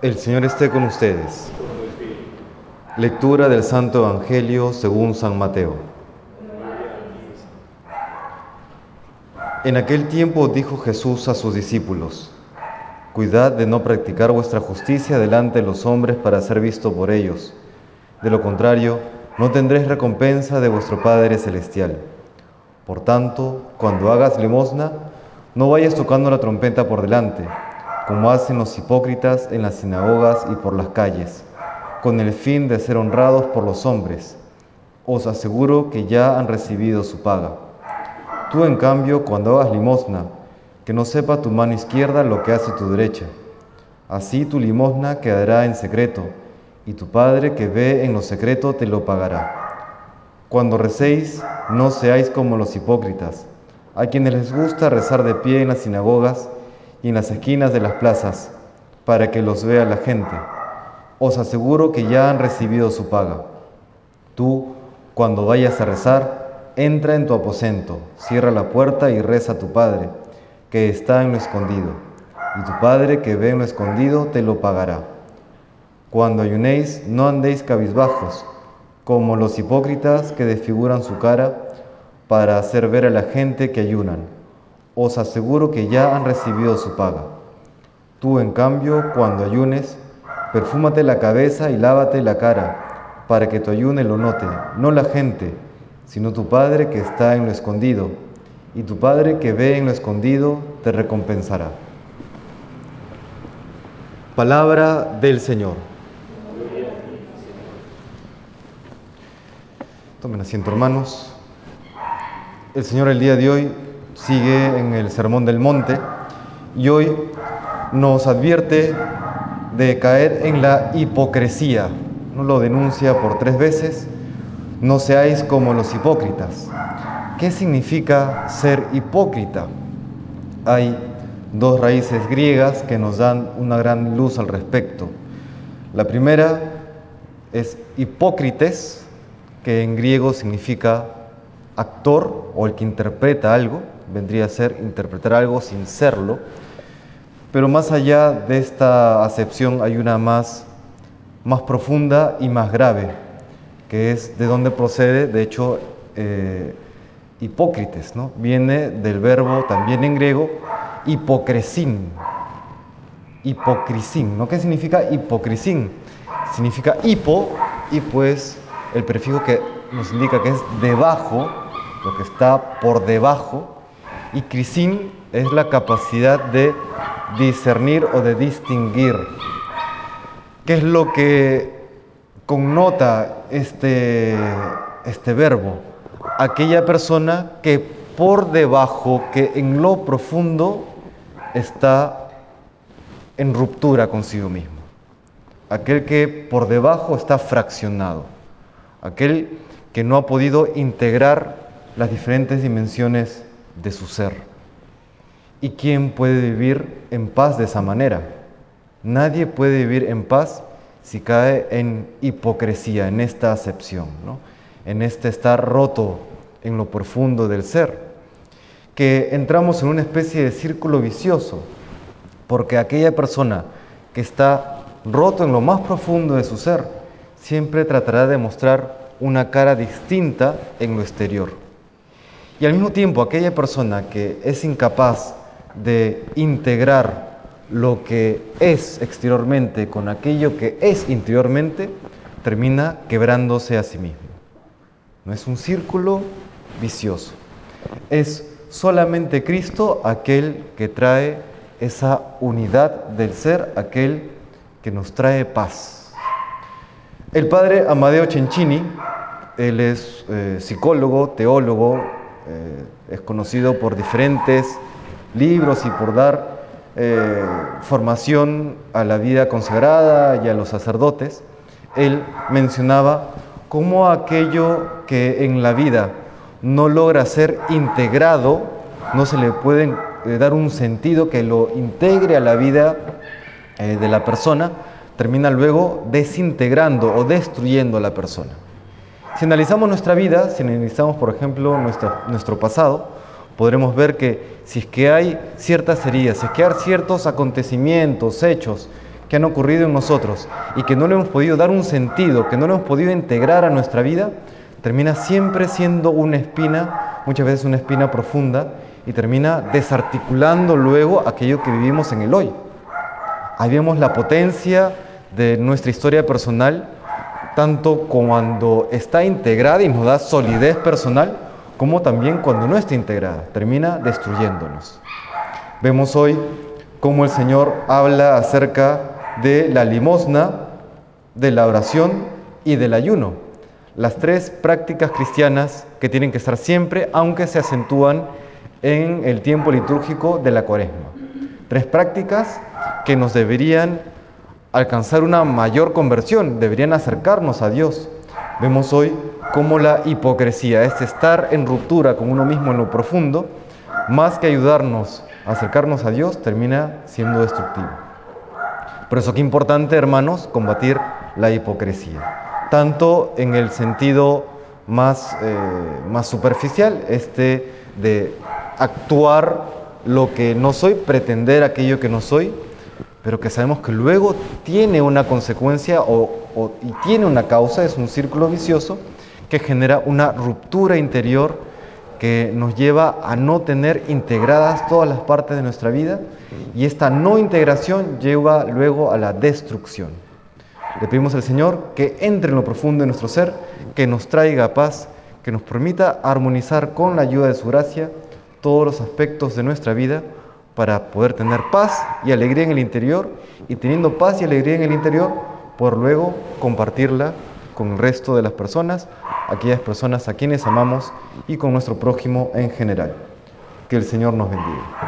El Señor esté con ustedes. Lectura del Santo Evangelio según San Mateo. En aquel tiempo dijo Jesús a sus discípulos, Cuidad de no practicar vuestra justicia delante de los hombres para ser visto por ellos. De lo contrario, no tendréis recompensa de vuestro Padre Celestial. Por tanto, cuando hagas limosna, no vayas tocando la trompeta por delante como hacen los hipócritas en las sinagogas y por las calles, con el fin de ser honrados por los hombres. Os aseguro que ya han recibido su paga. Tú, en cambio, cuando hagas limosna, que no sepa tu mano izquierda lo que hace tu derecha. Así tu limosna quedará en secreto, y tu Padre que ve en lo secreto te lo pagará. Cuando recéis, no seáis como los hipócritas, a quienes les gusta rezar de pie en las sinagogas, y en las esquinas de las plazas, para que los vea la gente. Os aseguro que ya han recibido su paga. Tú, cuando vayas a rezar, entra en tu aposento, cierra la puerta y reza a tu Padre, que está en lo escondido, y tu Padre que ve en lo escondido te lo pagará. Cuando ayunéis, no andéis cabizbajos, como los hipócritas que desfiguran su cara para hacer ver a la gente que ayunan os aseguro que ya han recibido su paga. Tú, en cambio, cuando ayunes, perfúmate la cabeza y lávate la cara, para que tu ayune lo note, no la gente, sino tu Padre que está en lo escondido, y tu Padre que ve en lo escondido te recompensará. Palabra del Señor. Tomen asiento, hermanos. El Señor el día de hoy sigue en el Sermón del Monte y hoy nos advierte de caer en la hipocresía. No lo denuncia por tres veces. No seáis como los hipócritas. ¿Qué significa ser hipócrita? Hay dos raíces griegas que nos dan una gran luz al respecto. La primera es hipócrites, que en griego significa actor o el que interpreta algo vendría a ser interpretar algo sin serlo, pero más allá de esta acepción hay una más, más profunda y más grave, que es de dónde procede, de hecho, eh, hipócrites, ¿no? Viene del verbo también en griego hipocresín, hipocrisín, ¿no? ¿Qué significa hipocrisín? Significa hipo y pues el prefijo que nos indica que es debajo, lo que está por debajo, y crisín es la capacidad de discernir o de distinguir. ¿Qué es lo que connota este, este verbo? Aquella persona que por debajo, que en lo profundo está en ruptura consigo mismo. Aquel que por debajo está fraccionado. Aquel que no ha podido integrar las diferentes dimensiones de su ser. ¿Y quién puede vivir en paz de esa manera? Nadie puede vivir en paz si cae en hipocresía, en esta acepción, en este estar roto en lo profundo del ser, que entramos en una especie de círculo vicioso, porque aquella persona que está roto en lo más profundo de su ser, siempre tratará de mostrar una cara distinta en lo exterior. Y al mismo tiempo, aquella persona que es incapaz de integrar lo que es exteriormente con aquello que es interiormente, termina quebrándose a sí mismo. No es un círculo vicioso. Es solamente Cristo aquel que trae esa unidad del ser, aquel que nos trae paz. El padre Amadeo Cencini, él es eh, psicólogo, teólogo, eh, es conocido por diferentes libros y por dar eh, formación a la vida consagrada y a los sacerdotes. Él mencionaba cómo aquello que en la vida no logra ser integrado, no se le puede eh, dar un sentido que lo integre a la vida de la persona, termina luego desintegrando o destruyendo a la persona. Si analizamos nuestra vida, si analizamos, por ejemplo, nuestro pasado, podremos ver que si es que hay ciertas heridas, si es que hay ciertos acontecimientos, hechos que han ocurrido en nosotros y que no le hemos podido dar un sentido, que no lo hemos podido integrar a nuestra vida, termina siempre siendo una espina, muchas veces una espina profunda, y termina desarticulando luego aquello que vivimos en el hoy. Ahí vemos la potencia de nuestra historia personal, tanto cuando está integrada y nos da solidez personal, como también cuando no está integrada, termina destruyéndonos. Vemos hoy cómo el Señor habla acerca de la limosna, de la oración y del ayuno. Las tres prácticas cristianas que tienen que estar siempre, aunque se acentúan en el tiempo litúrgico de la cuaresma. Tres prácticas que nos deberían alcanzar una mayor conversión, deberían acercarnos a Dios. Vemos hoy cómo la hipocresía, es estar en ruptura con uno mismo en lo profundo, más que ayudarnos a acercarnos a Dios, termina siendo destructivo. Por eso qué importante, hermanos, combatir la hipocresía, tanto en el sentido más, eh, más superficial, este de actuar lo que no soy, pretender aquello que no soy, pero que sabemos que luego tiene una consecuencia o, y tiene una causa, es un círculo vicioso que genera una ruptura interior que nos lleva a no tener integradas todas las partes de nuestra vida y esta no integración lleva luego a la destrucción. Le pedimos al Señor que entre en lo profundo de nuestro ser, que nos traiga paz, que nos permita armonizar con la ayuda de su gracia todos los aspectos de nuestra vida para poder tener paz y alegría en el interior y teniendo paz y alegría en el interior, por luego compartirla con el resto de las personas, aquellas personas a quienes amamos y con nuestro prójimo en general. Que el Señor nos bendiga.